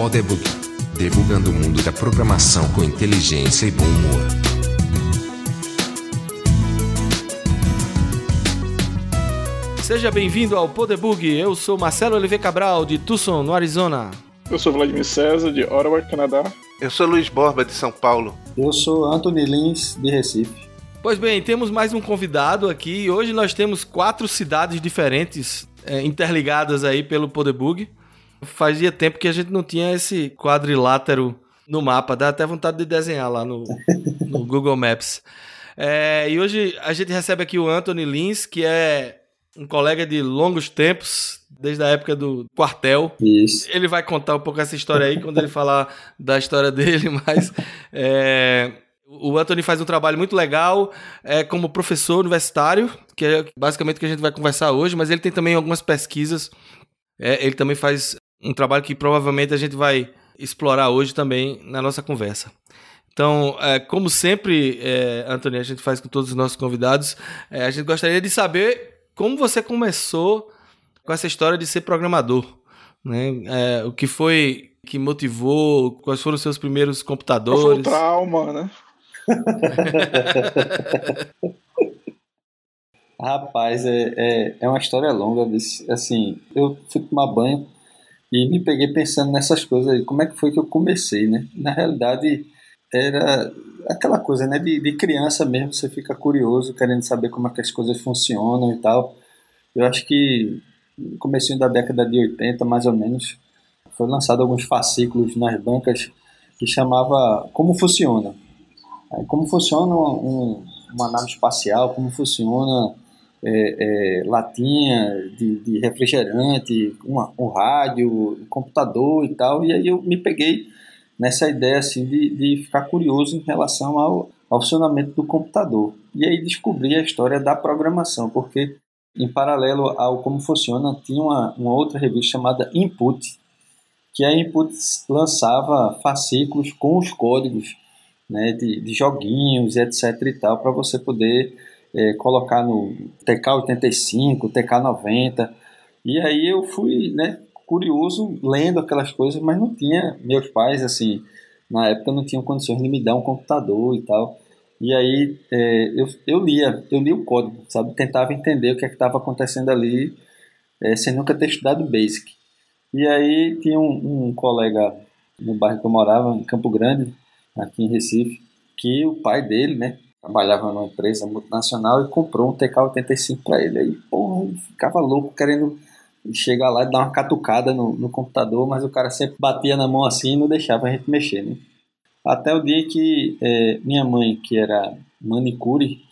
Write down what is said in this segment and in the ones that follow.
Podebug. Debugando o mundo da programação com inteligência e bom humor. Seja bem-vindo ao Podebug. Eu sou Marcelo Oliveira Cabral, de Tucson, no Arizona. Eu sou Vladimir César, de Ottawa, Canadá. Eu sou Luiz Borba, de São Paulo. Eu sou Anthony Lins, de Recife. Pois bem, temos mais um convidado aqui. Hoje nós temos quatro cidades diferentes é, interligadas aí pelo Podebug. Fazia tempo que a gente não tinha esse quadrilátero no mapa. Dá até vontade de desenhar lá no, no Google Maps. É, e hoje a gente recebe aqui o Anthony Lins, que é um colega de longos tempos, desde a época do quartel. Isso. Ele vai contar um pouco essa história aí quando ele falar da história dele, mas é, o Anthony faz um trabalho muito legal é, como professor universitário, que é basicamente o que a gente vai conversar hoje, mas ele tem também algumas pesquisas. É, ele também faz um trabalho que provavelmente a gente vai explorar hoje também na nossa conversa. Então, é, como sempre, é, Anthony, a gente faz com todos os nossos convidados, é, a gente gostaria de saber como você começou com essa história de ser programador. Né? É, o que foi que motivou, quais foram os seus primeiros computadores? Foi o trauma, né? Rapaz, é, é, é, uma história longa. Assim, eu fui tomar banho e me peguei pensando nessas coisas aí. Como é que foi que eu comecei, né? Na realidade, era aquela coisa, né? De, de criança mesmo, você fica curioso, querendo saber como é que as coisas funcionam e tal. Eu acho que no começo da década de 80, mais ou menos, foi lançado alguns fascículos nas bancas que chamava Como Funciona como funciona um, uma nave espacial, como funciona é, é, latinha de, de refrigerante, uma, um rádio, um computador e tal. E aí eu me peguei nessa ideia assim de, de ficar curioso em relação ao, ao funcionamento do computador. E aí descobri a história da programação, porque em paralelo ao como funciona, tinha uma, uma outra revista chamada Input, que a Input lançava fascículos com os códigos né, de, de joguinhos, etc e tal, para você poder é, colocar no TK85, TK90. E aí eu fui, né, curioso, lendo aquelas coisas, mas não tinha, meus pais, assim, na época não tinham condições de me dar um computador e tal. E aí é, eu, eu lia, eu li o código, sabe? Tentava entender o que é estava acontecendo ali, é, sem nunca ter estudado Basic. E aí tinha um, um colega no bairro que eu morava, em Campo Grande, aqui em Recife, que o pai dele, né, trabalhava numa empresa multinacional e comprou um TK-85 para ele. Aí, porra, ele ficava louco querendo chegar lá e dar uma catucada no, no, computador, mas o cara sempre batia na mão assim e não deixava a gente mexer, né? Até o dia que é, minha mãe, que era manicure,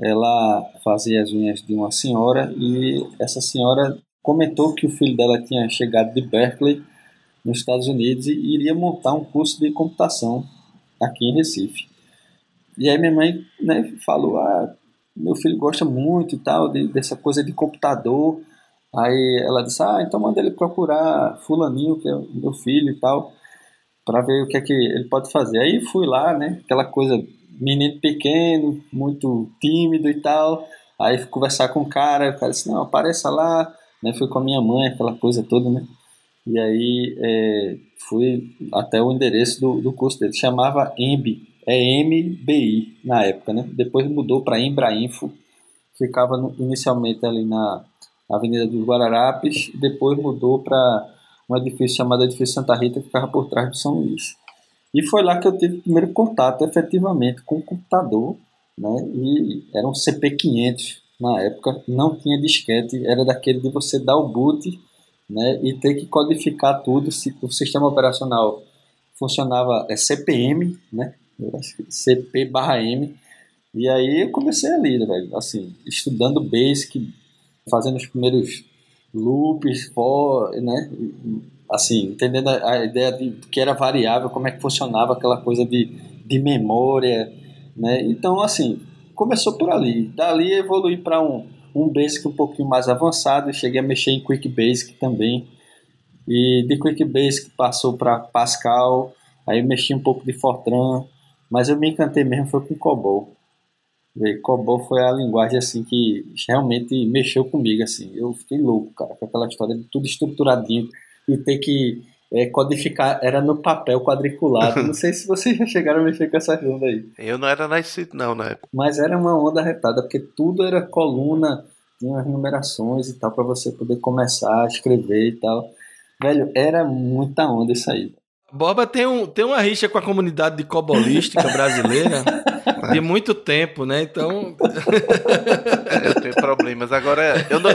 ela fazia as unhas de uma senhora e essa senhora comentou que o filho dela tinha chegado de Berkeley, nos Estados Unidos, e iria montar um curso de computação aqui em Recife. E aí minha mãe né, falou, ah, meu filho gosta muito e tal de, dessa coisa de computador. Aí ela disse, ah, então manda ele procurar fulaninho, que é meu filho e tal, para ver o que é que ele pode fazer. Aí fui lá, né, aquela coisa, menino pequeno, muito tímido e tal. Aí fui conversar com o cara, o cara disse, não, apareça lá. Né, fui com a minha mãe, aquela coisa toda, né. E aí é, fui até o endereço do, do curso dele. Chamava EMB, é MBI na época, né? Depois mudou para Embrainfo, ficava no, inicialmente ali na Avenida dos Guararapes, depois mudou para um edifício chamado Edifício Santa Rita, que ficava por trás do São Luís. E foi lá que eu tive o primeiro contato, efetivamente, com o computador, né? E era um CP500 na época, não tinha disquete, era daquele de você dar o boot né, e ter que codificar tudo. Se o sistema operacional funcionava é CPM, né, CP/M, e aí eu comecei ali, velho, assim, estudando Basic, fazendo os primeiros loops, for, né, assim, entendendo a, a ideia de que era variável, como é que funcionava aquela coisa de, de memória, né, então, assim, começou por ali. Dali evolui para um um Basic um pouquinho mais avançado, cheguei a mexer em Quick Basic também. E de Quick Basic passou para Pascal, aí mexi um pouco de Fortran, mas eu me encantei mesmo foi com COBOL. E COBOL foi a linguagem assim que realmente mexeu comigo assim. Eu fiquei louco, cara, com aquela história de tudo estruturadinho e ter que é, codificar, era no papel quadriculado. Não sei se vocês já chegaram a mexer com essa onda aí. Eu não era nascido, não, na época. Mas era uma onda retada, porque tudo era coluna, tinha as numerações e tal, para você poder começar a escrever e tal. Velho, era muita onda isso aí. Borba tem, um, tem uma rixa com a comunidade de cobolística brasileira de muito tempo, né? Então. eu tenho problemas. Agora, eu não,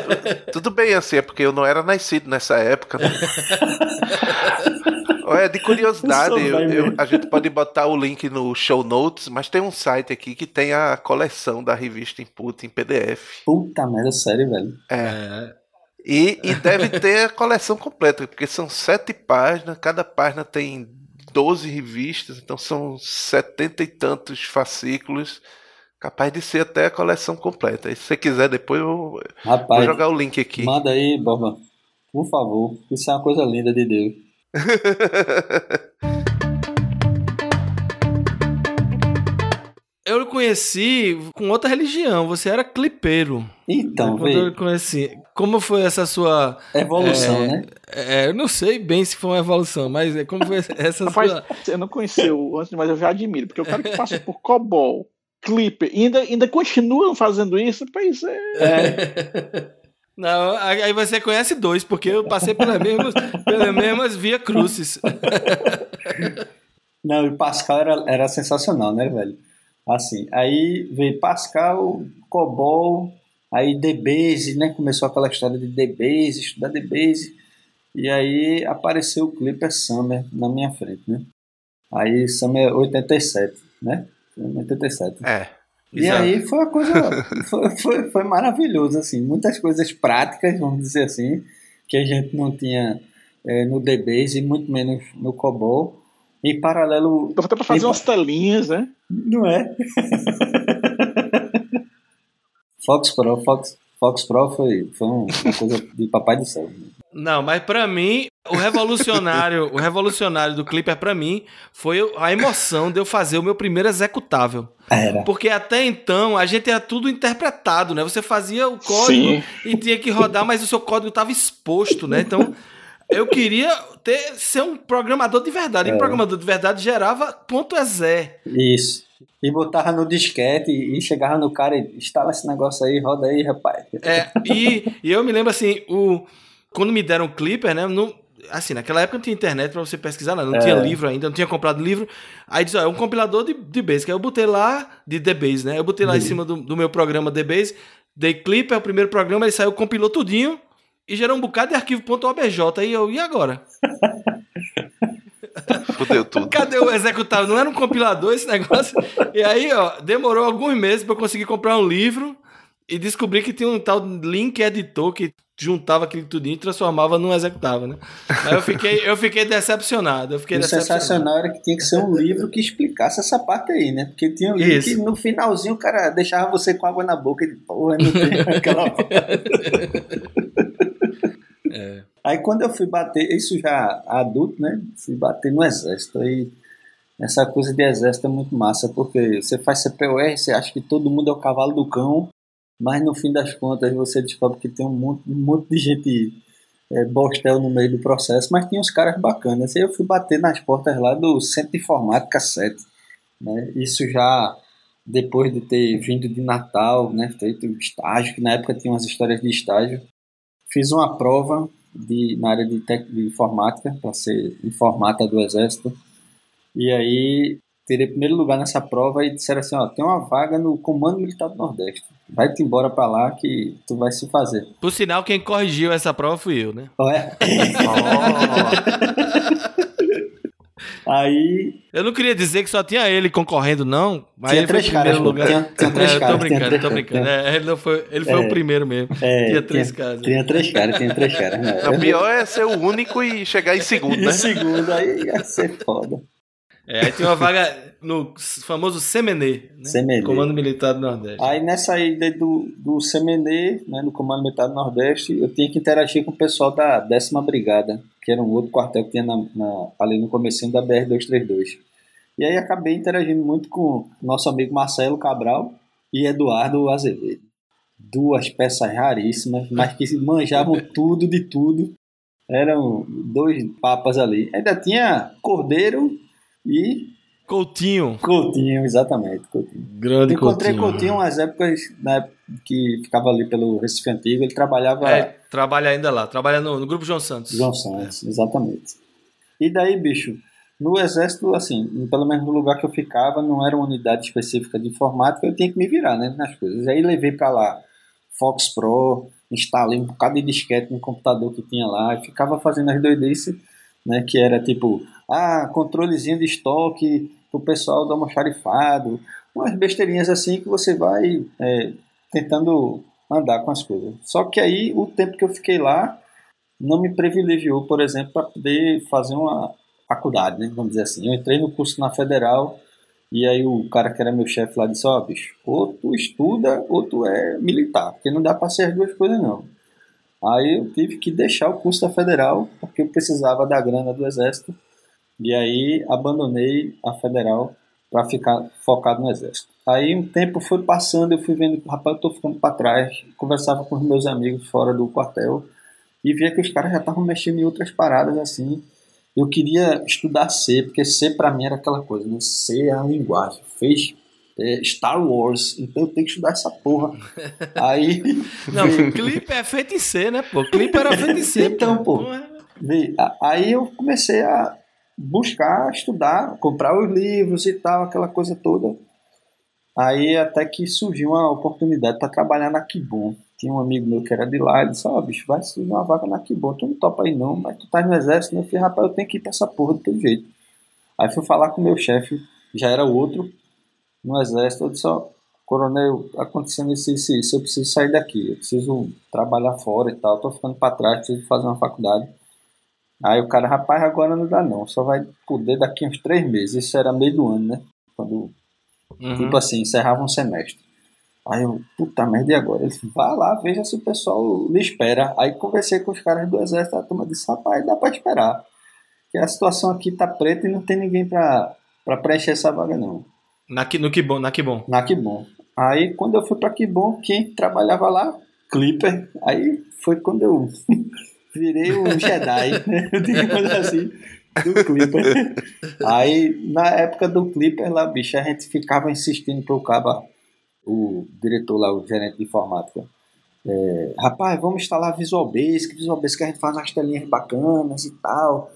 tudo bem assim, é porque eu não era nascido nessa época. Né? Olha, de curiosidade, eu, eu, a gente pode botar o link no show notes, mas tem um site aqui que tem a coleção da revista Input em PDF. Puta merda, sério, velho. É. é. E, e deve ter a coleção completa, porque são sete páginas, cada página tem 12 revistas, então são setenta e tantos fascículos. Capaz de ser até a coleção completa. E se você quiser, depois eu Rapaz, vou jogar o link aqui. Manda aí, Boba. Por favor. Isso é uma coisa linda de Deus. conheci com outra religião. Você era clipeiro. Então, quando eu conheci. Como foi essa sua evolução, é, né? É, eu não sei bem se foi uma evolução, mas é como foi essa Rapaz, sua. Eu não conheci o antes, mas eu já admiro, porque o cara que passa por COBOL, Clipper, e ainda, ainda continuam fazendo isso, pois é. é. Não, aí você conhece dois, porque eu passei pelas mesmas, pelas mesmas via crucis. Não, e Pascal era, era sensacional, né, velho? Assim, aí veio Pascal, COBOL, aí DBase, né? Começou aquela história de DBase, estudar DBase. E aí apareceu o Clipper Summer na minha frente, né? Aí Summer 87, né? 87. É. E exato. aí foi uma coisa. foi, foi, foi maravilhoso, assim. Muitas coisas práticas, vamos dizer assim, que a gente não tinha é, no DBase e muito menos no COBOL. Em paralelo. Dá até pra fazer em... umas telinhas, né? Não é? Fox Pro, Fox, Fox Pro foi, foi uma coisa de papai do céu. Não, mas para mim, o revolucionário, o revolucionário do Clipper para mim foi a emoção de eu fazer o meu primeiro executável. Era. Porque até então a gente era tudo interpretado, né? Você fazia o código Sim. e tinha que rodar, mas o seu código estava exposto, né? Então, eu queria ter ser um programador de verdade. É. E programador de verdade gerava ponto .exe. Isso. E botava no disquete e chegava no cara e instala esse negócio aí, roda aí, rapaz. É, e, e eu me lembro assim, o, quando me deram o Clipper, né? No, assim, naquela época não tinha internet para você pesquisar nada, não é. tinha livro ainda, não tinha comprado livro. Aí diz, ó, é um compilador de, de Basic. Aí eu botei lá de DBase, né? Eu botei lá em cima do, do meu programa DBase, dei Clipper, o primeiro programa, ele saiu, compilou tudinho e gerou um bocado de arquivo.obj. Aí eu, e agora? Fudeu tudo. Cadê o executável? Não era um compilador esse negócio? E aí, ó, demorou alguns meses para eu conseguir comprar um livro e descobri que tinha um tal link editor que juntava aquilo tudinho e transformava num executável, né? Aí eu fiquei, eu fiquei decepcionado. Eu fiquei o decepcionado. sensacional era que tinha que ser um livro que explicasse essa parte aí, né? Porque tinha um livro Isso. que no finalzinho o cara deixava você com água na boca e porra, não tem aquela é. Aí quando eu fui bater, isso já adulto, né? Fui bater no exército. Aí essa coisa de exército é muito massa, porque você faz CPUR, você acha que todo mundo é o cavalo do cão, mas no fim das contas você descobre que tem um monte, um monte de gente é, bostel no meio do processo, mas tinha uns caras bacanas. Aí eu fui bater nas portas lá do Centro Informática 7. Né? Isso já depois de ter vindo de Natal, né? feito estágio, que na época tinha umas histórias de estágio. Fiz uma prova de, na área de, tec, de informática, para ser informata do Exército. E aí, tirei primeiro lugar nessa prova e disseram assim: ó, tem uma vaga no Comando Militar do Nordeste. Vai-te embora para lá que tu vai se fazer. Por sinal, quem corrigiu essa prova fui eu, né? Ué? oh. Aí. Eu não queria dizer que só tinha ele concorrendo, não. Mas tinha ele três foi caras, lugar. Tinha, tinha três é, caras. Tô brincando, tô brincando. É, ele não foi, ele foi é, o primeiro mesmo. É, tinha três caras. Tinha três caras, tinha três caras. Né? O pior é ser o único e chegar em segundo, né? Em segundo, aí ia ser foda. É, aí tinha uma vaga no famoso Semenê, né? Comando Militar do Nordeste. Aí nessa ida do, do Semenê, né, no Comando Militar do Nordeste, eu tinha que interagir com o pessoal da décima Brigada, que era um outro quartel que tinha na, na, ali no comecinho da BR-232. E aí acabei interagindo muito com nosso amigo Marcelo Cabral e Eduardo Azevedo. Duas peças raríssimas, mas que manjavam tudo de tudo Eram dois papas ali. Ainda tinha Cordeiro e Coutinho. Coutinho, exatamente. Coutinho. Grande Encontrei Coutinho. Coutinho umas épocas na época que ficava ali pelo Recife Antigo. Ele trabalhava É, trabalha ainda lá. Trabalha no, no Grupo João Santos. João Santos, exatamente. E daí, bicho, no exército, assim, pelo menos no lugar que eu ficava, não era uma unidade específica de informática, eu tinha que me virar, né, nas coisas. Aí levei pra lá Fox Pro, instalei um bocado de disquete no computador que tinha lá, e ficava fazendo as doidices, né, que era tipo, ah, controlezinho de estoque pro pessoal dar almoxarifado, umas besteirinhas assim que você vai é, tentando andar com as coisas. Só que aí, o tempo que eu fiquei lá, não me privilegiou, por exemplo, para poder fazer uma faculdade, né? Vamos dizer assim. Eu entrei no curso na Federal e aí o cara que era meu chefe lá disse: Ó, oh, bicho, ou tu estuda ou tu é militar, porque não dá para ser as duas coisas, não. Aí eu tive que deixar o curso da Federal porque eu precisava da grana do Exército e aí abandonei a Federal para ficar focado no Exército. Aí um tempo foi passando, eu fui vendo rapaz, eu tô ficando para trás. Conversava com os meus amigos fora do quartel e via que os caras já estavam mexendo em outras paradas assim. Eu queria estudar C, porque C para mim era aquela coisa, né? C é a linguagem. Fez é, Star Wars, então eu tenho que estudar essa porra. Aí. Não, clipe é feito em C, né, pô? Clipe era feito em C. Então, pô. É- Vê, Aí eu comecei a buscar, estudar, comprar os livros e tal, aquela coisa toda. Aí até que surgiu uma oportunidade para trabalhar na Kibon. Tinha um amigo meu que era de lá, ele disse, ó, bicho, vai surgir uma vaga na Kibon, tu não topa aí não, mas tu tá no exército, né? Eu falei, rapaz, eu tenho que ir pra essa porra do teu jeito. Aí fui falar com o meu chefe, já era outro, no exército, eu disse, ó, coronel, acontecendo isso, isso, isso, eu preciso sair daqui, eu preciso trabalhar fora e tal, tô ficando pra trás, preciso fazer uma faculdade. Aí o cara, rapaz, agora não dá não, só vai poder daqui uns três meses, isso era meio do ano, né? Quando Uhum. Tipo assim, encerrava um semestre. Aí eu, puta merda, e agora? Ele disse, vá lá, veja se o pessoal lhe espera. Aí conversei com os caras do exército, a turma disse, rapaz, dá pra esperar. Porque a situação aqui tá preta e não tem ninguém pra, pra preencher essa vaga, não. Na, que- no que bom, na que bom. Na Kibon. Aí quando eu fui pra Kibon, quem trabalhava lá? Clipper. Aí foi quando eu virei um Jedi, né? Digamos assim, do Clipper. Aí na época do Clipper lá, bicho, a gente ficava insistindo pro caba, o diretor lá, o gerente de informática. É, rapaz, vamos instalar Visual Basic, Visual Basic a gente faz umas telinhas bacanas e tal.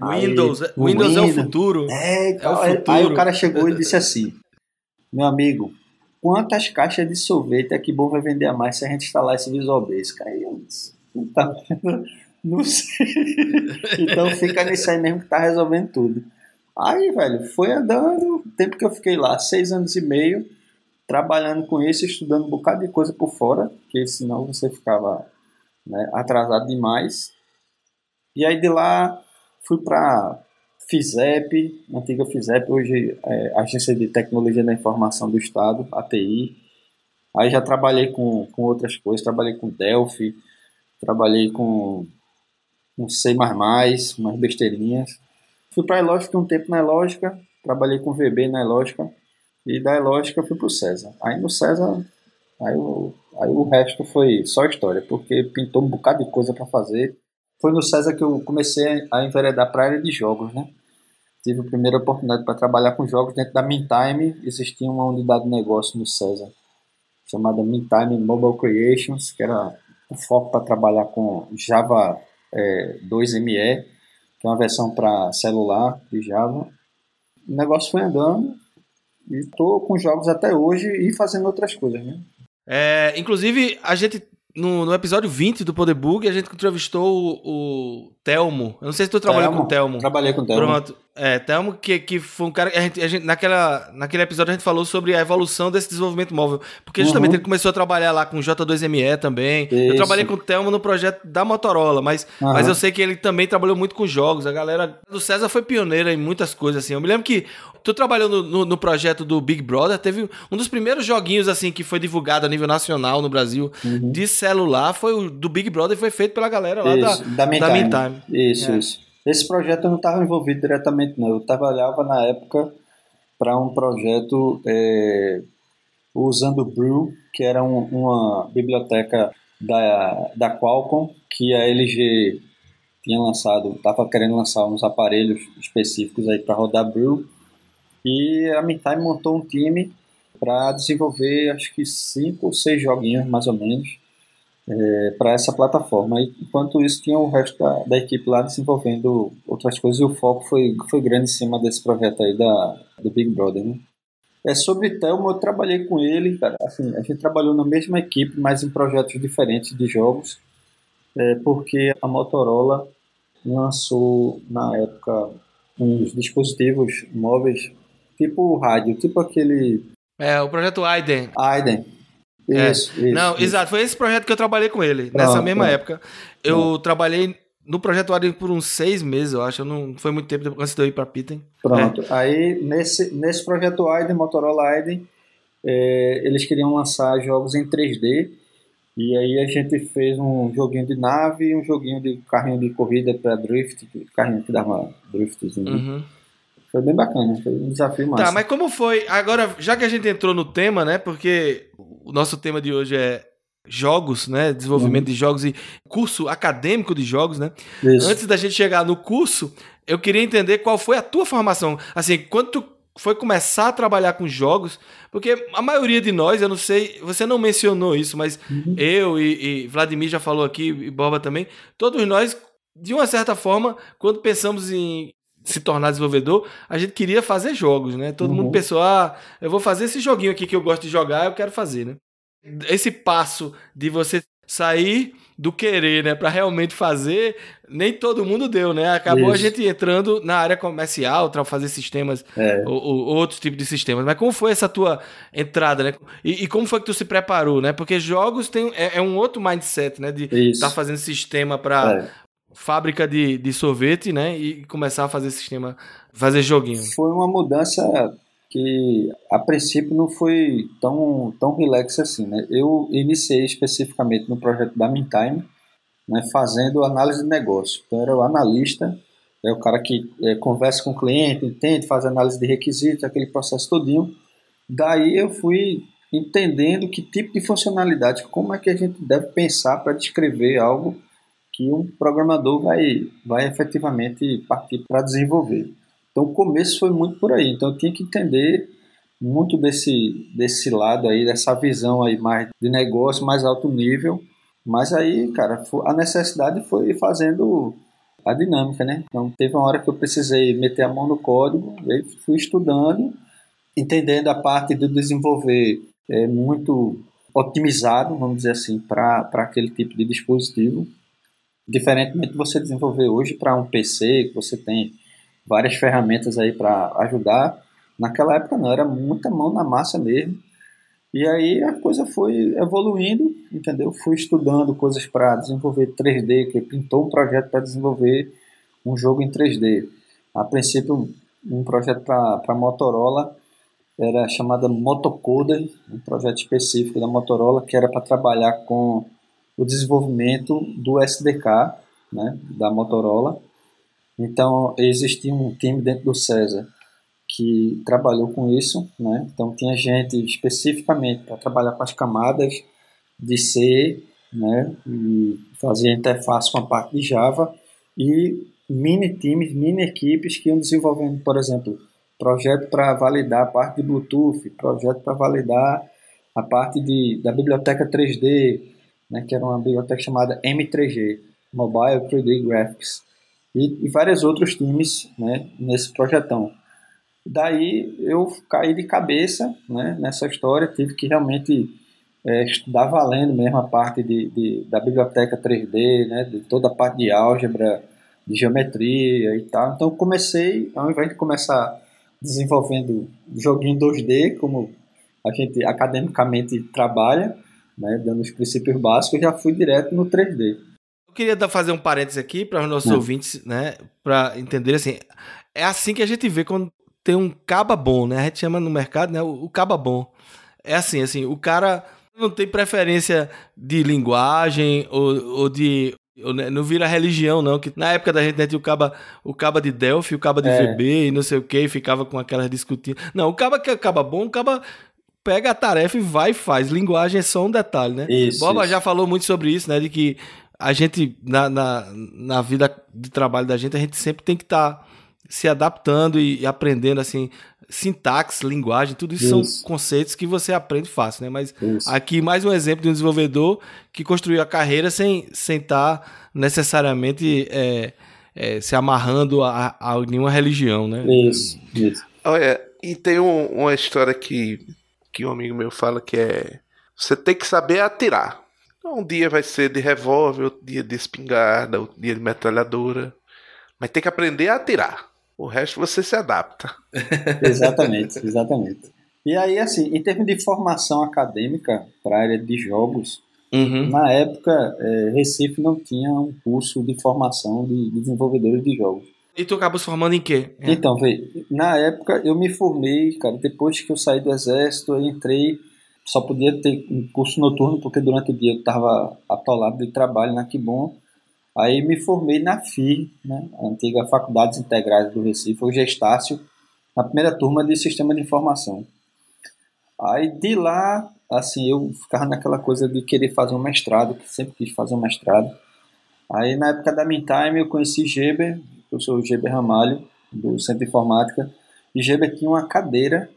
Aí, Windows, Windows é o Windows- futuro. é, tal. o Aí- futuro. Aí o cara chegou e disse assim: Meu amigo, quantas caixas de sorvete é que bom vai vender a mais se a gente instalar esse Visual Basic? Aí eu disse: "Puta, Não sei. então fica nisso aí mesmo que tá resolvendo tudo. Aí, velho, foi andando. O tempo que eu fiquei lá, seis anos e meio, trabalhando com isso, estudando um bocado de coisa por fora, porque senão você ficava né, atrasado demais. E aí de lá fui para FISEP, antiga FISEP, hoje é Agência de Tecnologia da Informação do Estado, ATI. Aí já trabalhei com, com outras coisas, trabalhei com Delphi, trabalhei com, com C++, umas besteirinhas. Fui para a Elógica um tempo na Elógica, trabalhei com VB na Elógica, e da Elógica fui para o César. Aí no César, aí aí o resto foi só história, porque pintou um bocado de coisa para fazer. Foi no César que eu comecei a enveredar para a área de jogos, né? Tive a primeira oportunidade para trabalhar com jogos dentro da Meantime. Existia uma unidade de negócio no César chamada Meantime Mobile Creations, que era o foco para trabalhar com Java é, 2ME, que é uma versão para celular de Java. O negócio foi andando e estou com jogos até hoje e fazendo outras coisas, né? É, inclusive, a gente, no, no episódio 20 do Poder Bug, a gente entrevistou o, o Telmo. Eu não sei se tu trabalhou com o Telmo. Trabalhei com o Telmo. Pronto. É, Telmo, que, que foi um cara. A gente, a gente- naquela, naquele episódio a gente falou sobre a evolução desse desenvolvimento móvel. Porque justamente Uhum. ele começou a trabalhar lá com o J2ME também. Eu Isso. trabalhei com o Telmo no projeto da Motorola, mas, Aham. mas eu sei que ele também trabalhou muito com jogos. A galera do César foi pioneira em muitas coisas, assim. Eu me lembro que tu trabalhou no, no, no projeto do Big Brother, teve um dos primeiros joguinhos, assim, que foi divulgado a nível nacional no Brasil Uhum. de celular, foi o do Big Brother e foi feito pela galera lá Isso, da, da Meantime. Isso, É. isso. Esse projeto eu não estava envolvido diretamente, não. Eu trabalhava na época para um projeto é, usando o Brew, que era um- uma biblioteca da, da Qualcomm, que a LG tinha lançado, estava querendo lançar uns aparelhos específicos aí para rodar Brew. E a Mintime montou um time para desenvolver, acho que cinco ou seis joguinhos mais ou menos é, para essa plataforma. E, enquanto isso, tinha o resto da, da, equipe lá desenvolvendo outras coisas e o foco foi, foi grande em cima desse projeto aí da, do Big Brother. Né? É sobre Thelma, eu trabalhei com ele, cara. Assim, a gente trabalhou na mesma equipe, mas em projetos diferentes de jogos, é, porque a Motorola lançou na época uns dispositivos móveis tipo rádio, tipo aquele. É, o projeto Aiden. Aiden. Isso, é. isso, Não, isso. exato. Foi esse projeto que eu trabalhei com ele. Pronto, nessa mesma pronto. época. Eu pronto. trabalhei no projeto Aiden por uns seis meses, eu acho. Não foi muito tempo antes de eu ir para Pitten. Pronto. É. Aí, nesse, nesse projeto Aiden, Motorola Aiden, é, eles queriam lançar jogos em 3D. E aí a gente fez um joguinho de nave e um joguinho de carrinho de corrida para drift, carrinho que dava driftzinho. Uhum. Foi bem bacana, foi um desafio tá, massa. Tá, mas como foi? Agora, já que a gente entrou no tema, né? Porque o nosso tema de hoje é jogos, né? Desenvolvimento uhum. de jogos e curso acadêmico de jogos, né? Isso. Antes da gente chegar no curso, eu queria entender qual foi a tua formação. Assim, quando tu foi começar a trabalhar com jogos, porque a maioria de nós, eu não sei, você não mencionou isso, mas uhum. eu e, e, Vladimir já falou aqui, e Boba também, todos nós, de uma certa forma, quando pensamos em se tornar desenvolvedor, a gente queria fazer jogos, né? Todo uhum. mundo pensou, ah, eu vou fazer esse joguinho aqui que eu gosto de jogar, eu quero fazer, né? Esse passo de você sair do querer, né, para realmente fazer, nem todo mundo deu, né? Acabou Isso. a gente entrando na área comercial, para fazer sistemas é. ou, ou, outros tipos de sistemas. Mas como foi essa tua entrada, né? E, e, como foi que tu se preparou, né? Porque jogos tem é, é um outro mindset, né, de estar tá fazendo sistema para é fábrica de, de sorvete, né? E começar a fazer sistema, fazer joguinho. Foi uma mudança que a princípio não foi tão, tão relax assim, né? Eu iniciei especificamente no projeto da Mintime, né, fazendo análise de negócio. Então, era o analista, é o cara que é, conversa com o cliente, entende, faz análise de requisitos, aquele processo todinho. Daí eu fui entendendo que tipo de funcionalidade, como é que a gente deve pensar para descrever algo que um programador vai, vai efetivamente partir para desenvolver. Então o começo foi muito por aí. Então eu tinha que entender muito desse, desse lado aí, dessa visão aí mais de negócio, mais alto nível. Mas aí, cara, a necessidade foi fazendo a dinâmica, né? Então teve uma hora que eu precisei meter a mão no código, aí fui estudando, entendendo a parte de desenvolver é, muito otimizado, vamos dizer assim, para aquele tipo de dispositivo. Diferentemente de você desenvolver hoje para um PC, que você tem várias ferramentas aí para ajudar, naquela época não, era muita mão na massa mesmo. E aí a coisa foi evoluindo, entendeu? Fui estudando coisas para desenvolver 3D, que pintou um projeto para desenvolver um jogo em 3D. A princípio, um projeto para Motorola era chamada Motocoder, um projeto específico da Motorola que era para trabalhar com o desenvolvimento do SDK né, da Motorola. Então, existia um time dentro do César que trabalhou com isso. Né? Então, tinha gente especificamente para trabalhar com as camadas de C né, e fazer interface com a parte de Java e mini times, mini equipes que iam desenvolvendo, por exemplo, projeto para validar a parte de Bluetooth, projeto para validar a parte de, da biblioteca 3D, né, que era uma biblioteca chamada M3G, Mobile 3D Graphics, e, e vários outros times né, nesse projetão. Daí eu caí de cabeça né, nessa história, tive que realmente é, estudar valendo mesmo a parte de, de, da biblioteca 3D, né, de toda a parte de álgebra, de geometria e tal. Então comecei, ao invés de começar desenvolvendo joguinho 2D, como a gente academicamente trabalha, né, dando os princípios básicos, já fui direto no 3D. Eu queria fazer um parênteses aqui para os nossos ouvintes, né, para entender assim, é assim que a gente vê quando tem um caba bom, né? A gente chama no mercado, né, o, o caba bom. É assim, assim, o cara não tem preferência de linguagem ou, ou de né, não vira religião, não. Que na época da gente né, tinha o caba, o caba de Delphi, o caba de é. VB e não sei o que, ficava com aquelas discutindo. Não, o caba que é caba bom, o caba pega a tarefa e vai e faz. Linguagem é só um detalhe, né? Isso, Boba isso. já falou muito sobre isso, né? De que a gente, na, na, na, vida de trabalho da gente, a gente sempre tem que estar tá se adaptando e, e, aprendendo, assim, sintaxe, linguagem, tudo isso, isso, são conceitos que você aprende fácil, né? Mas isso. aqui, mais um exemplo de um desenvolvedor que construiu a carreira sem estar sem tá necessariamente é, é, se amarrando a, a, nenhuma religião, né? Isso, isso. Olha, e tem um, uma história que, que um amigo meu fala que é você tem que saber atirar. Um dia vai ser de revólver, outro dia de espingarda, outro dia de metralhadora. Mas tem que aprender a atirar. O resto você se adapta. exatamente, exatamente. E aí, assim, em termos de formação acadêmica para a área de jogos, uhum. na época, é, Recife não tinha um curso de formação de desenvolvedores de jogos. E tu acabou se formando em quê? É. Então, vê, na época eu me formei, cara, depois que eu saí do exército, eu entrei só podia ter um curso noturno porque durante o dia eu estava atolado de trabalho na Kibon. Aí me formei na FI, né, a antiga Faculdades Integrais do Recife, o Gestácio, na primeira turma de Sistema de Informação. Aí de lá, assim, eu ficava naquela coisa de querer fazer um mestrado, que sempre quis fazer um mestrado. Aí na época da Mintime eu conheci Geber, eu sou o Geber Ramalho, do Centro de Informática, e Geber tinha uma cadeira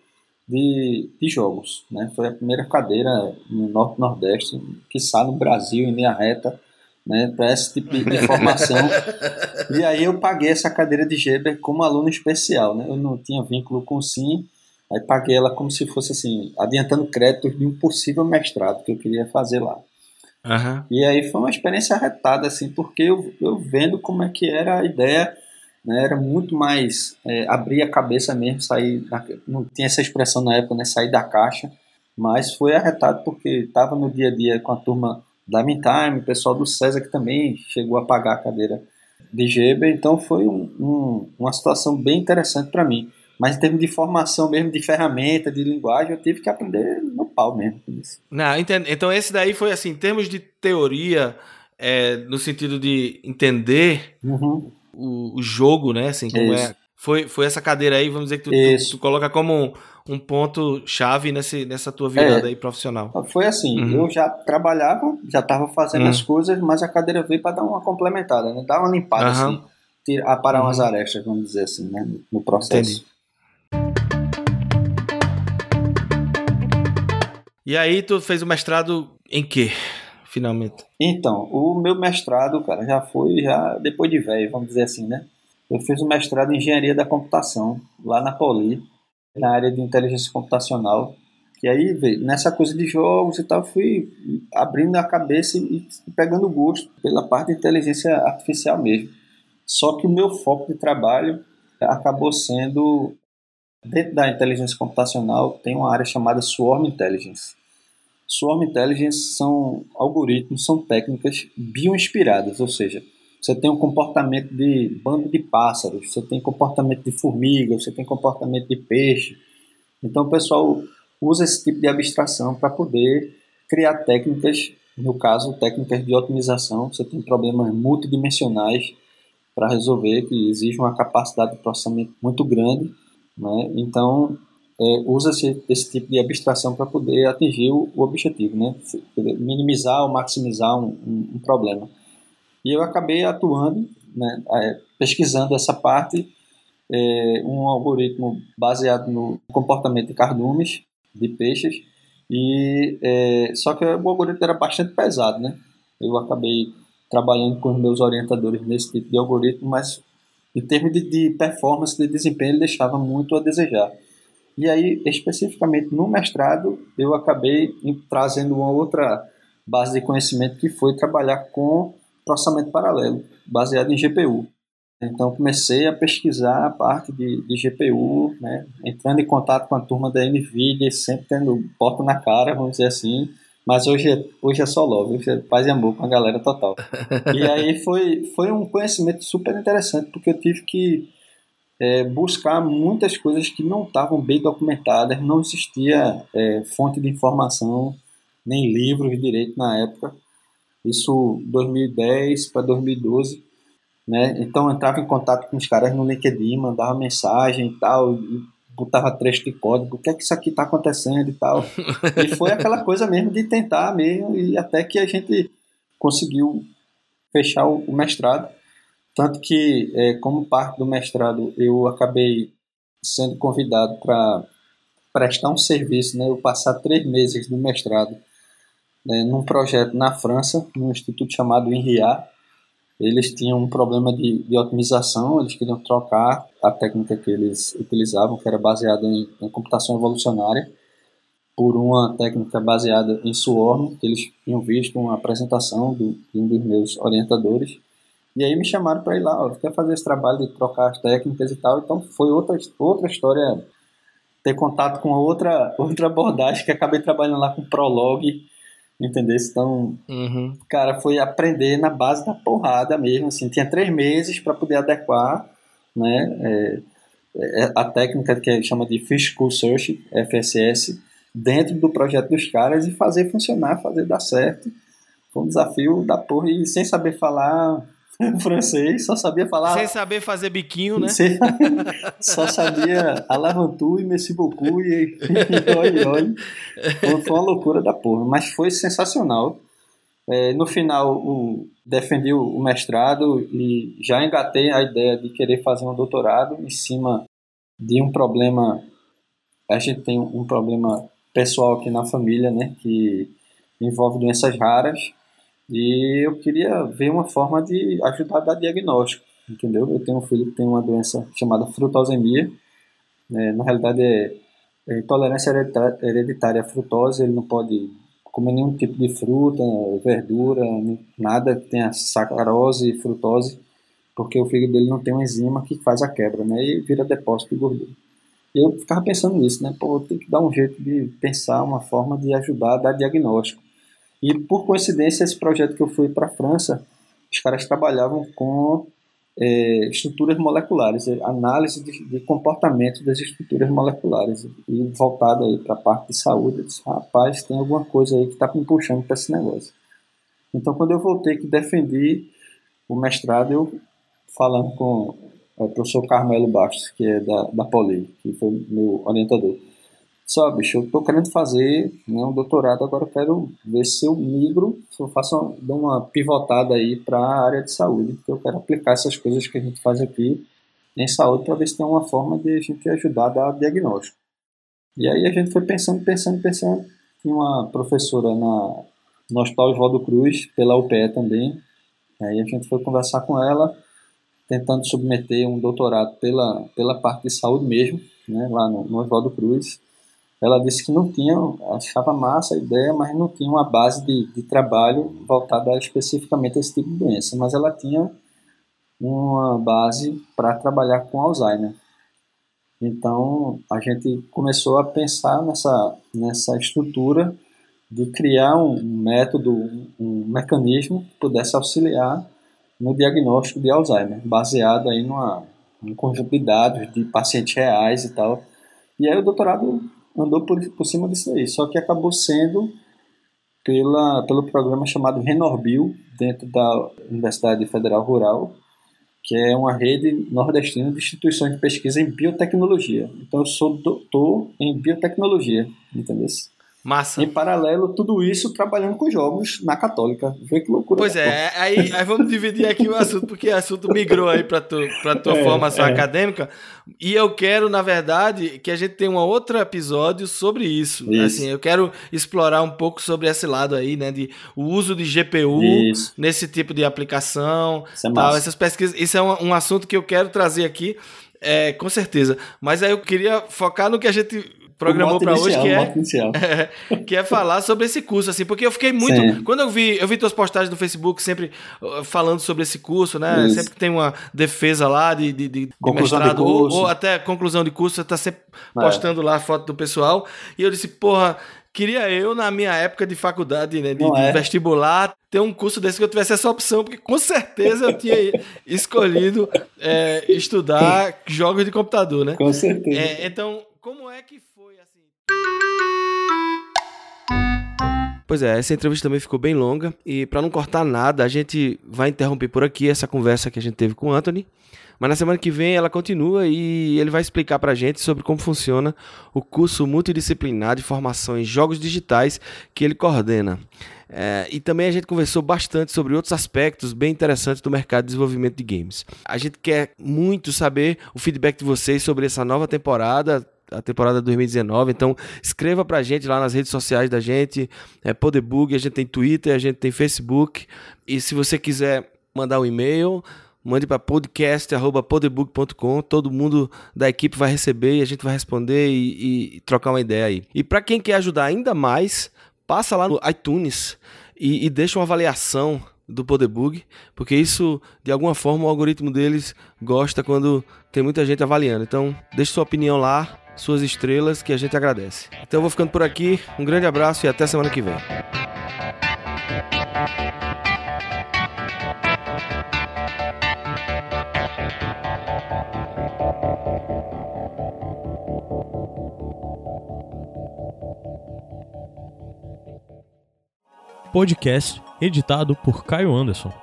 de, de jogos. Né? Foi a primeira cadeira no Norte Nordeste, que sai no Brasil, em linha reta, né, para esse tipo de formação. e aí eu paguei essa cadeira de Geber como aluno especial. Né? Eu não tinha vínculo com o SIM, aí paguei ela como se fosse assim, adiantando créditos de um possível mestrado que eu queria fazer lá. Uhum. E aí foi uma experiência arretada, assim, porque eu, eu vendo como é que era a ideia né, era muito mais é, abrir a cabeça mesmo, sair, não tinha essa expressão na época, né, sair da caixa, mas foi arretado porque estava no dia a dia com a turma da Mintime, o pessoal do César que também chegou a pagar a cadeira de Geber, então foi um, um, uma situação bem interessante para mim. Mas em termos de formação mesmo, de ferramenta, de linguagem, eu tive que aprender no pau mesmo. Não, entendo. Então esse daí foi assim, em termos de teoria, é, no sentido de entender, uhum o, o jogo, né? Assim, como é. Foi, foi essa cadeira aí, vamos dizer que tu, tu, tu coloca como um, um ponto-chave nesse, nessa tua virada é. aí profissional. Foi assim, uhum. eu já trabalhava, já estava fazendo uhum. as coisas, mas a cadeira veio para dar uma complementada, né? Dar uma limpada, uhum. assim, tirar, aparar umas uhum. arestas, vamos dizer assim, né? No processo. Entendi. E aí tu fez o mestrado em quê? Finalmente? Então, o meu mestrado, cara, já foi já depois de velho, vamos dizer assim, né? Eu fiz o um mestrado em engenharia da computação lá na Poli, na área de inteligência computacional. E aí, nessa coisa de jogos e tal, fui abrindo a cabeça e pegando gosto pela parte de inteligência artificial mesmo. Só que o meu foco de trabalho acabou sendo dentro da inteligência computacional tem uma área chamada Swarm Intelligence. Swarm Intelligence são algoritmos, são técnicas bioinspiradas, ou seja, você tem um comportamento de bando de pássaros, você tem comportamento de formiga, você tem comportamento de peixe. Então o pessoal usa esse tipo de abstração para poder criar técnicas, no caso, técnicas de otimização. Você tem problemas multidimensionais para resolver, que exigem uma capacidade de processamento muito grande. Né? Então, é, usa-se esse tipo de abstração para poder atingir o, o, objetivo, né? minimizar ou maximizar um, um, um, problema. E eu acabei atuando, né, é, pesquisando essa parte, é, um algoritmo baseado no comportamento de cardumes, de peixes, e é, só que o algoritmo era bastante pesado, né? Eu acabei trabalhando com os meus orientadores nesse tipo de algoritmo, mas em termos de, de performance, de desempenho, ele deixava muito a desejar. E aí, especificamente no mestrado, eu acabei trazendo uma outra base de conhecimento que foi trabalhar com processamento paralelo, baseado em GPU. Então, comecei a pesquisar a parte de, de GPU, né, entrando em contato com a turma da NVIDIA, sempre tendo porta na cara, vamos dizer assim. Mas hoje é, hoje é só love, hoje é paz e amor com a galera total. E aí foi, foi um conhecimento super interessante, porque eu tive que é, buscar muitas coisas que não estavam bem documentadas, não existia é, fonte de informação, nem livros direito na época. Isso 2010 para 2012. Né? Então eu entrava em contato com os caras no LinkedIn, mandava mensagem e tal, e botava trecho de código, o que é que isso aqui está acontecendo e tal. E foi aquela coisa mesmo de tentar mesmo, e até que a gente conseguiu fechar o, o mestrado. Tanto que, é, como parte do mestrado, eu acabei sendo convidado para prestar um serviço, né? Eu passar três meses no mestrado né, num projeto na França, num instituto chamado INRIA. Eles tinham um problema de, de otimização, eles queriam trocar a técnica que eles utilizavam, que era baseada em, em computação evolucionária, por uma técnica baseada em Swarm, que eles tinham visto uma apresentação do, de um dos meus orientadores. E aí me chamaram para ir lá, ó, quer fazer esse trabalho de trocar as técnicas e tal. Então foi outra, outra história ter contato com outra, outra abordagem que acabei trabalhando lá com Prolog, entendeu? Então, Uhum. cara, foi aprender na base da porrada mesmo, assim, tinha três meses para poder adequar, né, é, é, a técnica que chama de Fish School Search, FSS, dentro do projeto dos caras e fazer funcionar, fazer dar certo. Foi um desafio da porra e sem saber falar francês, só sabia falar Sem saber fazer biquinho, né? Sei- Só sabia alavantu e merci beaucoup e, e oi, oi. Foi, foi uma loucura da porra, mas foi sensacional. É, no final, o- defendi o, o mestrado e já engatei a ideia de querer fazer um doutorado em cima de um problema. A gente tem um problema pessoal aqui na família, né, que envolve doenças raras e eu queria ver uma forma de ajudar a dar diagnóstico entendeu? Eu tenho um filho que tem uma doença chamada frutosemia, né? na realidade é, é intolerância hereditária à frutose, ele não pode comer nenhum tipo de fruta, verdura, nada que tenha sacarose e frutose, porque o fígado dele não tem uma enzima que faz a quebra, né? E vira depósito de gordura. E eu ficava pensando nisso, né? Pô, tem que dar um jeito de pensar uma forma de ajudar a dar diagnóstico. E por coincidência, esse projeto que eu fui para a França, os caras trabalhavam com é, estruturas moleculares, é, análise de, de comportamento das estruturas moleculares e voltado aí para a parte de saúde, eu disse, rapaz, tem alguma coisa aí que está me puxando para esse negócio. Então, quando eu voltei que defendi o mestrado, eu falando com é, o professor Carmelo Bastos, que é da, da Poli, que foi meu orientador. Só, bicho, eu tô querendo fazer né, um doutorado, agora eu quero ver se eu migro, se eu faço uma, uma pivotada aí para a área de saúde, porque eu quero aplicar essas coisas que a gente faz aqui em saúde para ver se tem uma forma de a gente ajudar a dar diagnóstico. E aí a gente foi pensando, pensando, pensando. Tinha uma professora na, no Hospital Oswaldo Cruz, pela UPE também. Aí a gente foi conversar com ela, tentando submeter um doutorado pela, pela parte de saúde mesmo, né, lá no, no Oswaldo Cruz. Ela disse que não tinha, achava massa a ideia, mas não tinha uma base de, de trabalho voltada especificamente a esse tipo de doença. Mas ela tinha uma base para trabalhar com Alzheimer. Então a gente começou a pensar nessa, nessa estrutura de criar um método, um, mecanismo que pudesse auxiliar no diagnóstico de Alzheimer, baseado aí numa, num conjunto de dados de pacientes reais e tal. E aí o doutorado andou por, por cima disso aí, só que acabou sendo pela, pelo programa chamado Renorbil, dentro da Universidade Federal Rural, que é uma rede nordestina de instituições de pesquisa em biotecnologia. Então eu sou doutor em biotecnologia, entendeu? Massa. Em paralelo, tudo isso trabalhando com jogos na Católica. Vê que loucura. Pois da porra. é, aí, aí vamos dividir aqui o assunto, porque o assunto migrou aí para tu, pra tua É, formação é. acadêmica. E eu quero, na verdade, que a gente tenha um outro episódio sobre isso. Isso. Assim, eu quero explorar um pouco sobre esse lado aí, né? De o uso de GPU Isso. nesse tipo de aplicação. Isso é tal, massa. essas pesquisas. Isso é um, um assunto que eu quero trazer aqui, é, com certeza. Mas aí eu queria focar no que a gente programou para hoje, que é inicial. que é falar sobre esse curso, assim, porque eu fiquei muito. Sim. Quando eu vi, eu vi tuas postagens no Facebook sempre uh, falando sobre esse curso, né? Isso. Sempre que tem uma defesa lá de, de, de- Conclusão de mestrado, ou, ou até conclusão de curso, você tá sempre É. postando lá a foto do pessoal. E eu disse, porra. Queria eu, na minha época de faculdade, né, de, é? vestibular, ter um curso desse que eu tivesse essa opção, porque com certeza eu tinha escolhido é, estudar jogos de computador, né? Com certeza. É, então, como é que? Pois é, essa entrevista também ficou bem longa e para não cortar nada, a gente vai interromper por aqui essa conversa que a gente teve com o Anthony. Mas na semana que vem ela continua e ele vai explicar pra gente sobre como funciona o curso multidisciplinar de formação em jogos digitais que ele coordena. É, e também a gente conversou bastante sobre outros aspectos bem interessantes do mercado de desenvolvimento de games. A gente quer muito saber o feedback de vocês sobre essa nova temporada, a temporada 2019. Então, escreva pra gente lá nas redes sociais da gente, é Podebug, a gente tem Twitter, a gente tem Facebook. E se você quiser mandar um e-mail, mande para podcast@podebug.com. Todo mundo da equipe vai receber e a gente vai responder e, e trocar uma ideia aí. E para quem quer ajudar ainda mais, passa lá no iTunes e, e deixa uma avaliação do Podebug, porque isso, de alguma forma, o algoritmo deles gosta quando tem muita gente avaliando. Então, deixe sua opinião lá, suas estrelas, que a gente agradece. Então eu vou ficando por aqui, um grande abraço e até semana que vem. Podcast editado por Caio Anderson.